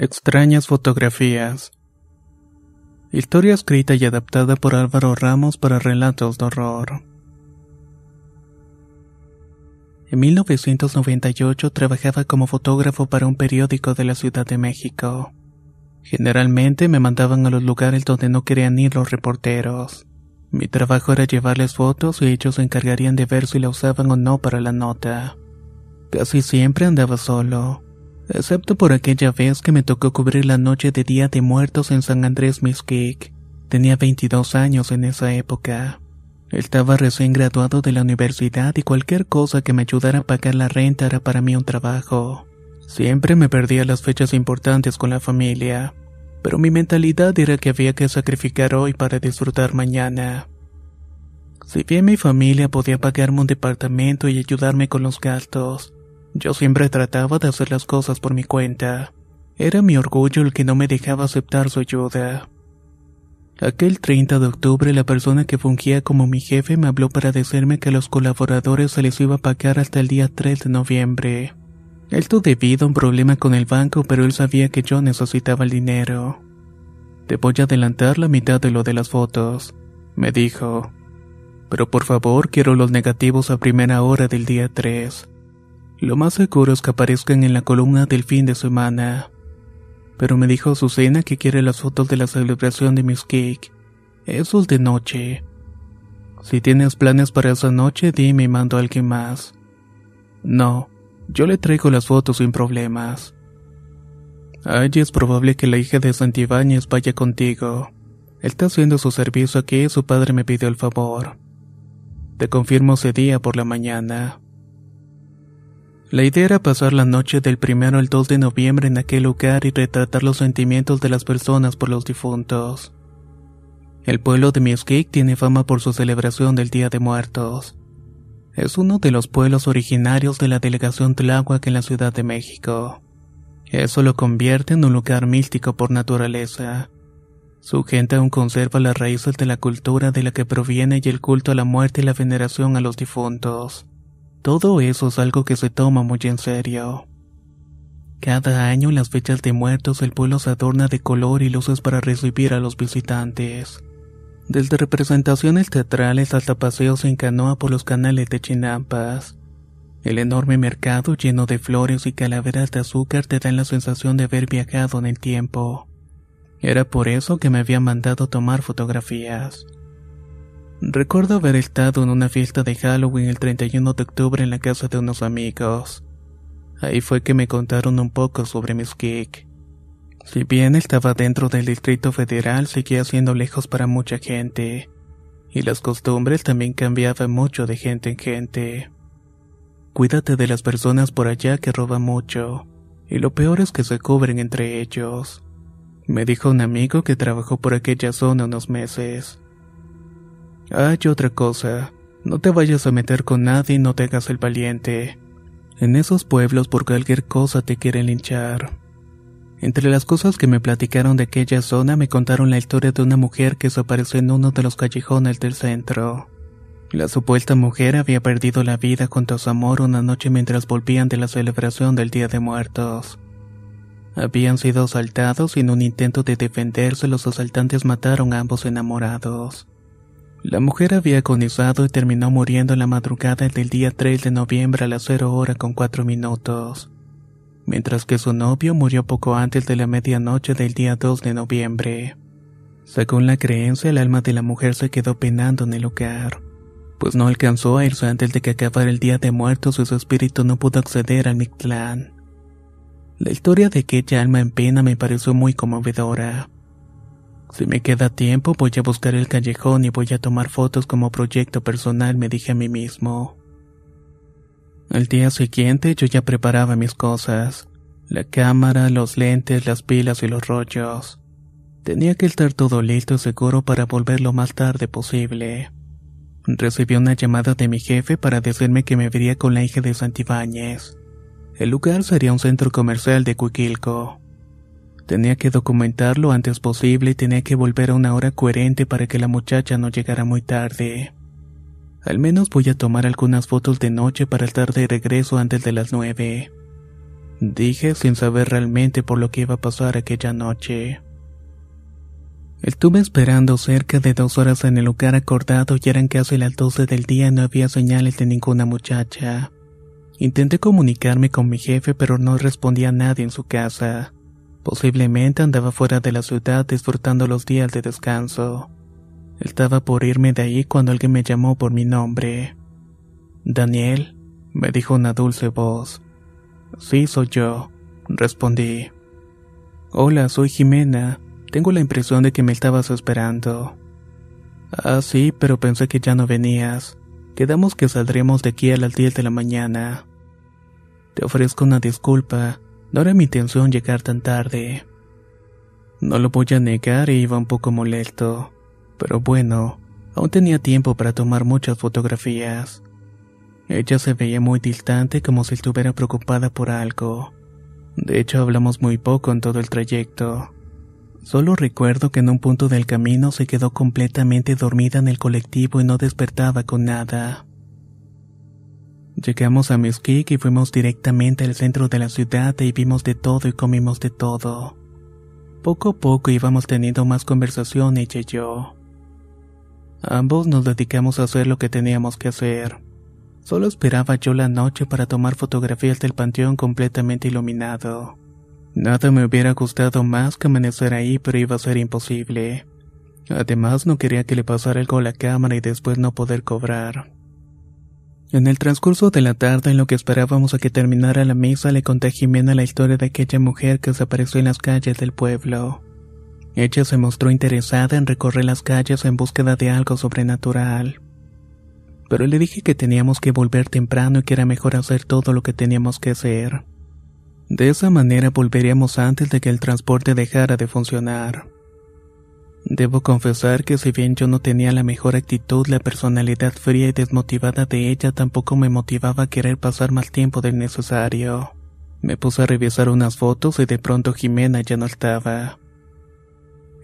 Extrañas fotografías. Historia escrita y adaptada por Álvaro Ramos para relatos de horror. En 1998 trabajaba como fotógrafo para un periódico de la Ciudad de México. Generalmente me mandaban a los lugares donde no querían ir los reporteros. Mi trabajo era llevarles fotos y ellos se encargarían de ver si la usaban o no para la nota. Casi siempre andaba solo excepto por aquella vez que me tocó cubrir la noche de Día de Muertos en San Andrés Mixquic. Tenía 22 años en esa época. Estaba recién graduado de la universidad y cualquier cosa que me ayudara a pagar la renta era para mí un trabajo. Siempre me perdía las fechas importantes con la familia, pero mi mentalidad era que había que sacrificar hoy para disfrutar mañana. Si bien mi familia podía pagarme un departamento y ayudarme con los gastos, yo siempre trataba de hacer las cosas por mi cuenta. Era mi orgullo el que no me dejaba aceptar su ayuda. Aquel 30 de octubre la persona que fungía como mi jefe me habló para decirme que a los colaboradores se les iba a pagar hasta el día 3 de noviembre. Esto debido a un problema con el banco, pero él sabía que yo necesitaba el dinero. Te voy a adelantar la mitad de lo de las fotos, me dijo. Pero por favor quiero los negativos a primera hora del día 3. Lo más seguro es que aparezcan en la columna del fin de semana. Pero me dijo Susana que quiere las fotos de la celebración de Miss Cake. Eso es de noche. Si tienes planes para esa noche, dime y mando a alguien más. No, yo le traigo las fotos sin problemas. Ay, es probable que la hija de Santibáñez vaya contigo. Él está haciendo su servicio aquí y su padre me pidió el favor. Te confirmo ese día por la mañana. La idea era pasar la noche del primero al 2 de noviembre en aquel lugar y retratar los sentimientos de las personas por los difuntos. El pueblo de Mesquite tiene fama por su celebración del Día de Muertos. Es uno de los pueblos originarios de la delegación Tláhuac en la Ciudad de México. Eso lo convierte en un lugar místico por naturaleza. Su gente aún conserva las raíces de la cultura de la que proviene y el culto a la muerte y la veneración a los difuntos. Todo eso es algo que se toma muy en serio. Cada año en las fechas de muertos el pueblo se adorna de color y luces para recibir a los visitantes. Desde representaciones teatrales hasta paseos en canoa por los canales de Chinampas. El enorme mercado lleno de flores y calaveras de azúcar te dan la sensación de haber viajado en el tiempo. Era por eso que me había mandado tomar fotografías. Recuerdo haber estado en una fiesta de Halloween el 31 de octubre en la casa de unos amigos. Ahí fue que me contaron un poco sobre mis geek. Si bien estaba dentro del Distrito Federal, seguía siendo lejos para mucha gente. Y las costumbres también cambiaban mucho de gente en gente. Cuídate de las personas por allá que roban mucho. Y lo peor es que se cubren entre ellos. Me dijo un amigo que trabajó por aquella zona unos meses. Hay otra cosa. No te vayas a meter con nadie y no te hagas el valiente. En esos pueblos por cualquier cosa te quieren linchar. Entre las cosas que me platicaron de aquella zona me contaron la historia de una mujer que desapareció en uno de los callejones del centro. La supuesta mujer había perdido la vida junto a su amor una noche mientras volvían de la celebración del Día de Muertos. Habían sido asaltados y en un intento de defenderse los asaltantes mataron a ambos enamorados. La mujer había agonizado y terminó muriendo en la madrugada del día 3 de noviembre a las 0 hora con 4 minutos, mientras que su novio murió poco antes de la medianoche del día 2 de noviembre. Según la creencia, el alma de la mujer se quedó penando en el lugar, pues no alcanzó a irse antes de que acabara el día de muertos y su espíritu no pudo acceder al Mictlán. La historia de aquella alma en pena me pareció muy conmovedora. Si me queda tiempo, voy a buscar el callejón y voy a tomar fotos como proyecto personal, me dije a mí mismo. Al día siguiente yo ya preparaba mis cosas. La cámara, los lentes, las pilas y los rollos. Tenía que estar todo listo y seguro para volver lo más tarde posible. Recibí una llamada de mi jefe para decirme que me vería con la hija de Santibáñez. El lugar sería un centro comercial de Cuiquilco. Tenía que documentarlo lo antes posible y tenía que volver a una hora coherente para que la muchacha no llegara muy tarde. Al menos voy a tomar algunas fotos de noche para estar de regreso antes de las nueve. Dije sin saber realmente por lo que iba a pasar aquella noche. Estuve esperando cerca de dos horas en el lugar acordado y eran casi las doce del día y no había señales de ninguna muchacha. Intenté comunicarme con mi jefe pero no respondía a nadie en su casa. Posiblemente andaba fuera de la ciudad disfrutando los días de descanso. Estaba por irme de ahí cuando alguien me llamó por mi nombre. Daniel, me dijo una dulce voz. Sí, soy yo, respondí. Hola, soy Jimena. Tengo la impresión de que me estabas esperando. Ah, sí, pero pensé que ya no venías. Quedamos que saldríamos de aquí a las 10 de la mañana. Te ofrezco una disculpa. No era mi intención llegar tan tarde. No lo voy a negar iba un poco molesto. Pero bueno, aún tenía tiempo para tomar muchas fotografías. Ella se veía muy distante como si estuviera preocupada por algo. De hecho, hablamos muy poco en todo el trayecto. Solo recuerdo que en un punto del camino se quedó completamente dormida en el colectivo y no despertaba con nada. Llegamos a Mesquite y fuimos directamente al centro de la ciudad y vimos de todo y comimos de todo. Poco a poco íbamos teniendo más conversación ella y yo. Ambos nos dedicamos a hacer lo que teníamos que hacer. Solo esperaba yo la noche para tomar fotografías del panteón completamente iluminado. Nada me hubiera gustado más que amanecer ahí, pero iba a ser imposible. Además, no quería que le pasara algo a la cámara y después no poder cobrar. En el transcurso de la tarde, en lo que esperábamos a que terminara la misa, le conté a Jimena la historia de aquella mujer que desapareció en las calles del pueblo. Ella se mostró interesada en recorrer las calles en búsqueda de algo sobrenatural. Pero le dije que teníamos que volver temprano y que era mejor hacer todo lo que teníamos que hacer. De esa manera volveríamos antes de que el transporte dejara de funcionar. Debo confesar que si bien yo no tenía la mejor actitud, la personalidad fría y desmotivada de ella tampoco me motivaba a querer pasar más tiempo del necesario. Me puse a revisar unas fotos y de pronto Jimena ya no estaba.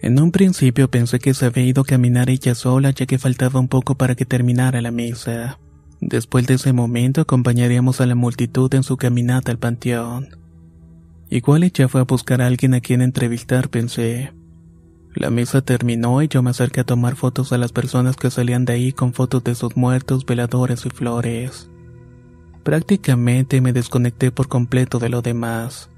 En un principio pensé que se había ido a caminar ella sola ya que faltaba un poco para que terminara la misa. Después de ese momento acompañaríamos a la multitud en su caminata al panteón. Igual ella fue a buscar a alguien a quien entrevistar, pensé. La misa terminó y yo me acerqué a tomar fotos a las personas que salían de ahí con fotos de sus muertos, veladores y flores. Prácticamente me desconecté por completo de lo demás.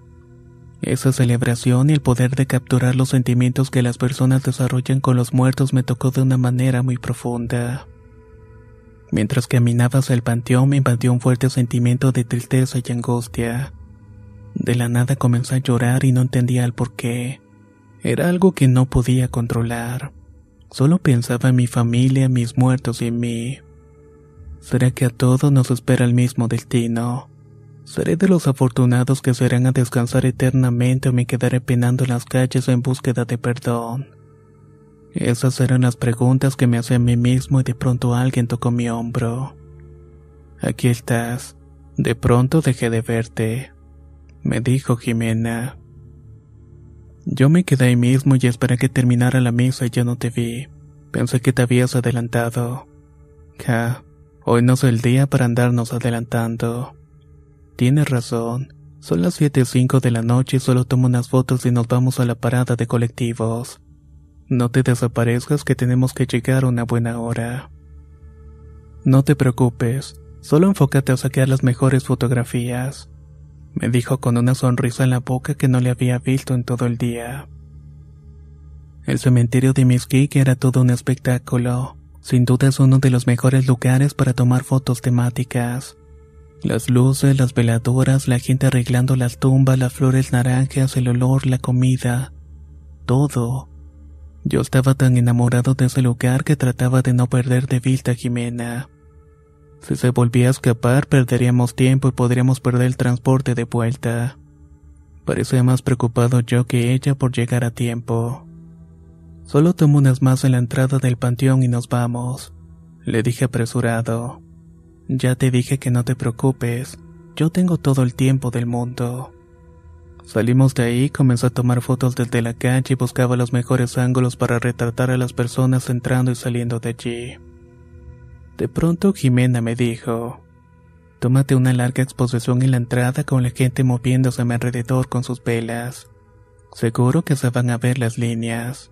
Esa celebración y el poder de capturar los sentimientos que las personas desarrollan con los muertos me tocó de una manera muy profunda. Mientras caminaba hacia el panteón me invadió un fuerte sentimiento de tristeza y angustia. De la nada comencé a llorar y no entendía el por qué. Era algo que no podía controlar. Solo pensaba en mi familia, mis muertos y en mí. ¿Será que a todos nos espera el mismo destino? ¿Seré de los afortunados que serán a descansar eternamente o me quedaré penando en las calles en búsqueda de perdón? Esas eran las preguntas que me hacía a mí mismo y de pronto alguien tocó mi hombro. Aquí estás. De pronto dejé de verte, me dijo Jimena. Yo me quedé ahí mismo y esperé que terminara la misa y ya no te vi. Pensé que te habías adelantado. Ja, hoy no es el día para andarnos adelantando. Tienes razón. Son las 7.05 de la noche y solo tomo unas fotos y nos vamos a la parada de colectivos. No te desaparezcas que tenemos que llegar a una buena hora. No te preocupes, solo enfócate a sacar las mejores fotografías, me dijo con una sonrisa en la boca que no le había visto en todo el día. El cementerio de Mesquite era todo un espectáculo. Sin duda es uno de los mejores lugares para tomar fotos temáticas. Las luces, las veladoras, la gente arreglando las tumbas, las flores naranjas, el olor, la comida. Todo. Yo estaba tan enamorado de ese lugar que trataba de no perder de vista a Jimena. Si se volvía a escapar, perderíamos tiempo y podríamos perder el transporte de vuelta. Parecía más preocupado yo que ella por llegar a tiempo. Solo tomo unas más en la entrada del panteón y nos vamos. Le dije apresurado. Ya te dije que no te preocupes, yo tengo todo el tiempo del mundo. Salimos de ahí, comencé a tomar fotos desde la calle y buscaba los mejores ángulos para retratar a las personas entrando y saliendo de allí. De pronto Jimena me dijo, tómate una larga exposición en la entrada con la gente moviéndose a mi alrededor con sus velas. Seguro que se van a ver las líneas.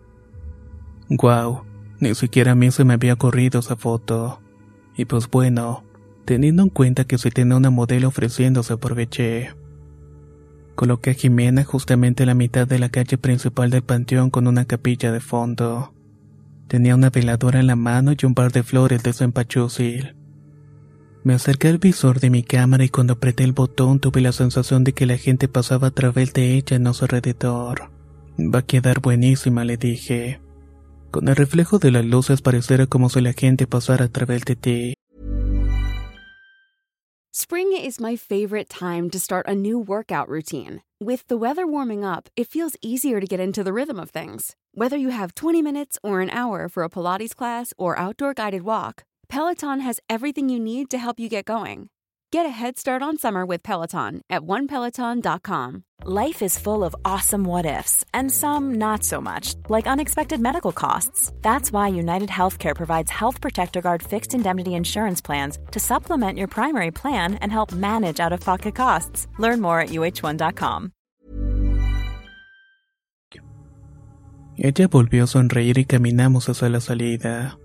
Guau, ni siquiera a mí se me había ocurrido esa foto. Y pues bueno, teniendo en cuenta que si tenía una modelo ofreciéndose aproveché. Coloqué a Jimena justamente a la mitad de la calle principal del panteón con una capilla de fondo. Tenía una veladora en la mano y un par de flores de cempachúcil. Me acerqué al visor de mi cámara y cuando apreté el botón tuve la sensación de que la gente pasaba a través de ella en su alrededor. Va a quedar buenísima, le dije. Con el reflejo de las luces pareciera como si la gente pasara a través de ti. Spring is my favorite time to start a new workout routine. With the weather warming up, it feels easier to get into the rhythm of things. Whether you have 20 minutes or an hour for a Pilates class or outdoor guided walk, Peloton has everything you need to help you get going. Get a head start on summer with Peloton at onepeloton.com. Life is full of awesome what ifs, and some not so much, like unexpected medical costs. That's why United Healthcare provides Health Protector Guard fixed indemnity insurance plans to supplement your primary plan and help manage out of pocket costs. Learn more at uh1.com. Ella volvió a sonreír y caminamos hacia la salida.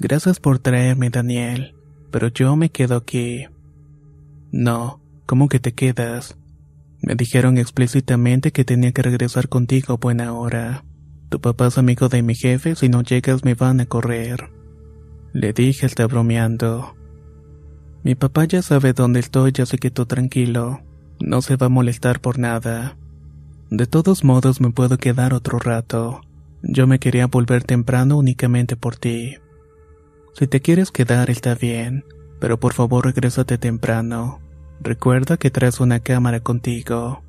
Gracias por traerme, Daniel. Pero yo me quedo aquí. No, ¿cómo que te quedas? Me dijeron explícitamente que tenía que regresar contigo a buena hora. Tu papá es amigo de mi jefe, si no llegas me van a correr. Le dije, está bromeando. Mi papá ya sabe dónde estoy, ya se quedó tranquilo. No se va a molestar por nada. De todos modos me puedo quedar otro rato. Yo me quería volver temprano únicamente por ti. Si te quieres quedar está bien, pero por favor regrésate temprano. Recuerda que traes una cámara contigo.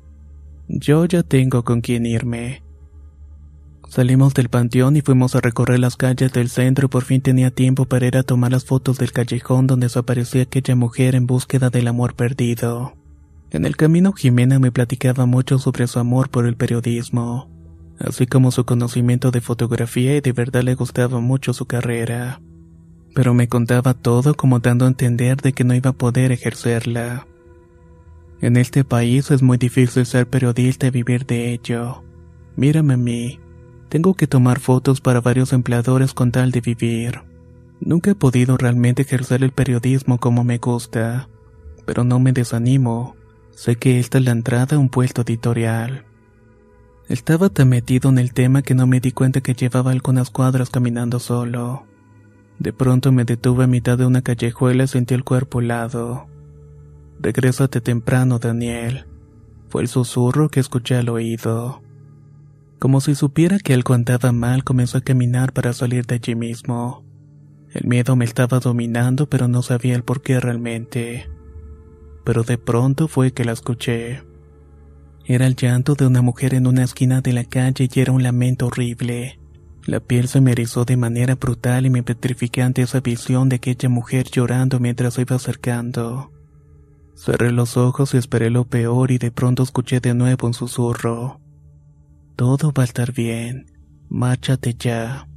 Yo ya tengo con quién irme. Salimos del panteón y fuimos a recorrer las calles del centro y por fin tenía tiempo para ir a tomar las fotos del callejón donde desaparecía aquella mujer en búsqueda del amor perdido. En el camino Jimena me platicaba mucho sobre su amor por el periodismo, así como su conocimiento de fotografía y de verdad le gustaba mucho su carrera pero me contaba todo como dando a entender de que no iba a poder ejercerla. En este país es muy difícil ser periodista y vivir de ello. Mírame a mí. Tengo que tomar fotos para varios empleadores con tal de vivir. Nunca he podido realmente ejercer el periodismo como me gusta, pero no me desanimo. Sé que esta es la entrada a un puesto editorial. Estaba tan metido en el tema que no me di cuenta que llevaba algunas cuadras caminando solo. De pronto me detuve a mitad de una callejuela y sentí el cuerpo helado. Regrésate temprano, Daniel. Fue el susurro que escuché al oído. Como si supiera que algo andaba mal, comenzó a caminar para salir de allí mismo. El miedo me estaba dominando, pero no sabía el por qué realmente. Pero de pronto fue que la escuché. Era el llanto de una mujer en una esquina de la calle y era un lamento horrible. La piel se me erizó de manera brutal y me petrifiqué ante esa visión de aquella mujer llorando mientras se iba acercando. Cerré los ojos y esperé lo peor y de pronto escuché de nuevo un susurro. Todo va a estar bien. Márchate ya.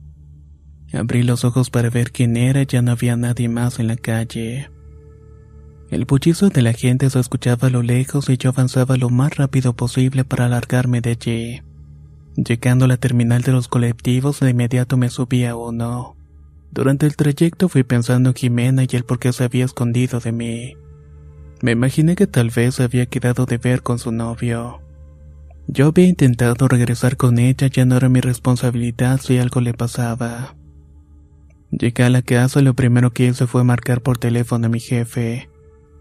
Abrí los ojos para ver quién era ya no había nadie más en la calle. El bullizo de la gente se escuchaba a lo lejos y yo avanzaba lo más rápido posible para alargarme de allí. Llegando a la terminal de los colectivos, de inmediato me subí a uno. Durante el trayecto fui pensando en Jimena y el por qué se había escondido de mí. Me imaginé que tal vez se había quedado de ver con su novio. Yo había intentado regresar con ella, ya no era mi responsabilidad si algo le pasaba. Llegué a la casa y lo primero que hice fue marcar por teléfono a mi jefe.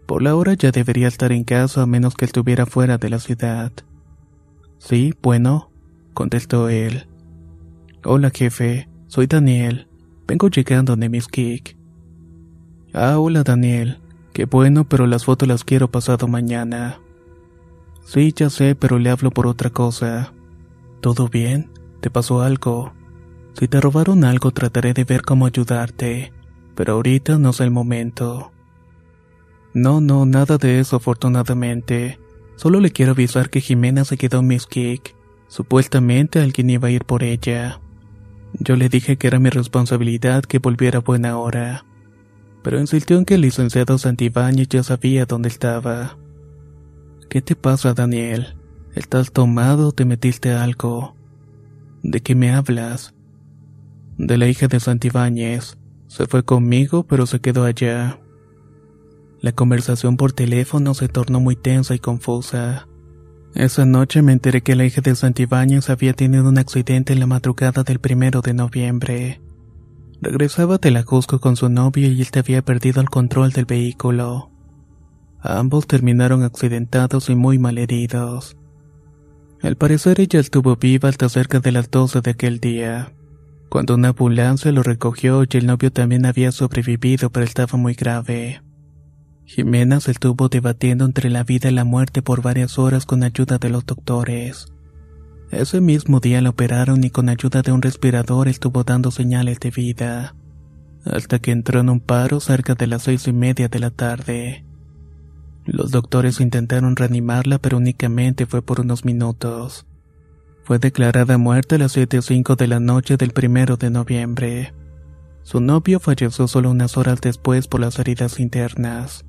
Por la hora ya debería estar en casa a menos que estuviera fuera de la ciudad. Sí, bueno, contestó él. Hola jefe, soy Daniel. Vengo llegando de Miss Kick. Ah, hola Daniel. Qué bueno, pero las fotos las quiero pasado mañana. Sí, ya sé, pero le hablo por otra cosa. ¿Todo bien? ¿Te pasó algo? Si te robaron algo trataré de ver cómo ayudarte, pero ahorita no es el momento. No, no, nada de eso afortunadamente. Solo le quiero avisar que Jimena se quedó en Miss Kick. Supuestamente alguien iba a ir por ella. Yo le dije que era mi responsabilidad que volviera a buena hora. Pero insistió en que el licenciado Santibáñez ya sabía dónde estaba. ¿Qué te pasa, Daniel? ¿Estás tomado o te metiste algo? ¿De qué me hablas? De la hija de Santibáñez. Se fue conmigo, pero se quedó allá. La conversación por teléfono se tornó muy tensa y confusa. Esa noche me enteré que la hija de Santibáñez había tenido un accidente en la madrugada del primero de noviembre. Regresaba de la Cusco con su novio y él había perdido el control del vehículo. Ambos terminaron accidentados y muy malheridos. Al parecer ella estuvo viva hasta cerca de las 12 de aquel día, cuando una ambulancia lo recogió y el novio también había sobrevivido pero estaba muy grave. Jimena se estuvo debatiendo entre la vida y la muerte por varias horas con ayuda de los doctores. Ese mismo día la operaron y con ayuda de un respirador estuvo dando señales de vida, hasta que entró en un paro cerca de las seis y media de la tarde. Los doctores intentaron reanimarla, pero únicamente fue por unos minutos. Fue declarada muerta a las 7.05 de la noche del primero de noviembre. Su novio falleció solo unas horas después por las heridas internas.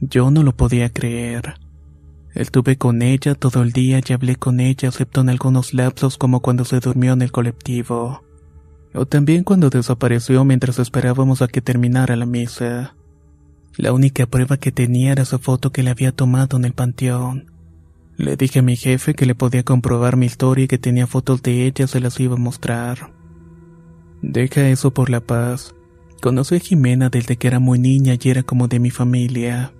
Yo no lo podía creer. Estuve con ella todo el día y hablé con ella, excepto en algunos lapsos como cuando se durmió en el colectivo. O también cuando desapareció mientras esperábamos a que terminara la misa. La única prueba que tenía era su foto que le había tomado en el panteón. Le dije a mi jefe que le podía comprobar mi historia y que tenía fotos de ella, se las iba a mostrar. Deja eso por la paz. Conocí a Jimena desde que era muy niña y era como de mi familia.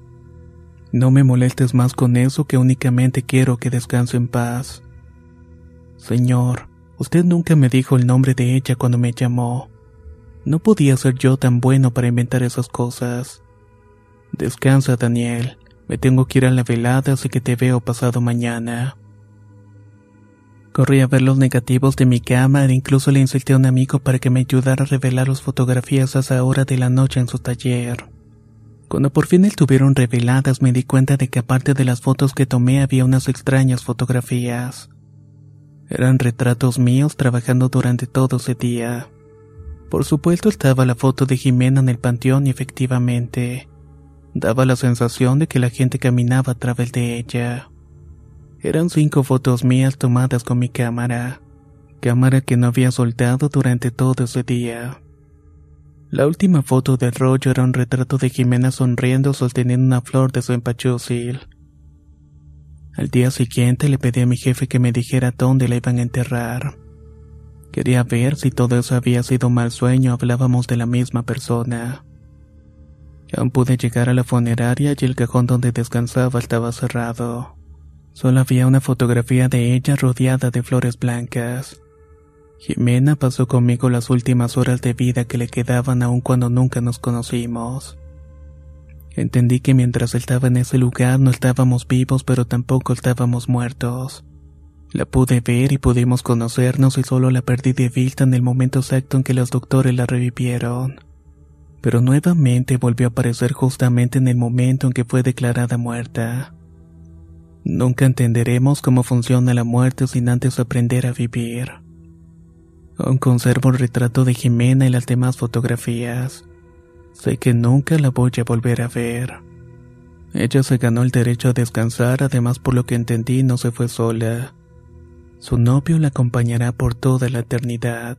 No me molestes más con eso que únicamente quiero que descanse en paz. Señor, usted nunca me dijo el nombre de ella cuando me llamó. No podía ser yo tan bueno para inventar esas cosas. Descansa, Daniel. Me tengo que ir a la velada, así que te veo pasado mañana. Corrí a ver los negativos de mi cámara e incluso le insulté a un amigo para que me ayudara a revelar las fotografías a esa hora de la noche en su taller. Cuando por fin estuvieron reveladas me di cuenta de que aparte de las fotos que tomé había unas extrañas fotografías. Eran retratos míos trabajando durante todo ese día. Por supuesto estaba la foto de Jimena en el panteón y efectivamente, Daba la sensación de que la gente caminaba a través de ella. Eran cinco fotos mías tomadas con mi cámara, cámara que no había soltado durante todo ese día. La última foto del rollo era un retrato de Jimena sonriendo sosteniendo una flor de su empachúcil. Al día siguiente le pedí a mi jefe que me dijera dónde la iban a enterrar. Quería ver si todo eso había sido mal sueño, hablábamos de la misma persona. Aún pude llegar a la funeraria y el cajón donde descansaba estaba cerrado. Solo había una fotografía de ella rodeada de flores blancas. Jimena pasó conmigo las últimas horas de vida que le quedaban aun cuando nunca nos conocimos. Entendí que mientras estaba en ese lugar no estábamos vivos pero tampoco estábamos muertos. La pude ver y pudimos conocernos y solo la perdí de vista en el momento exacto en que los doctores la revivieron pero nuevamente volvió a aparecer justamente en el momento en que fue declarada muerta. Nunca entenderemos cómo funciona la muerte sin antes aprender a vivir. Aún conservo el retrato de Jimena y las demás fotografías. Sé que nunca la voy a volver a ver. Ella se ganó el derecho a descansar, además por lo que entendí no se fue sola. Su novio la acompañará por toda la eternidad.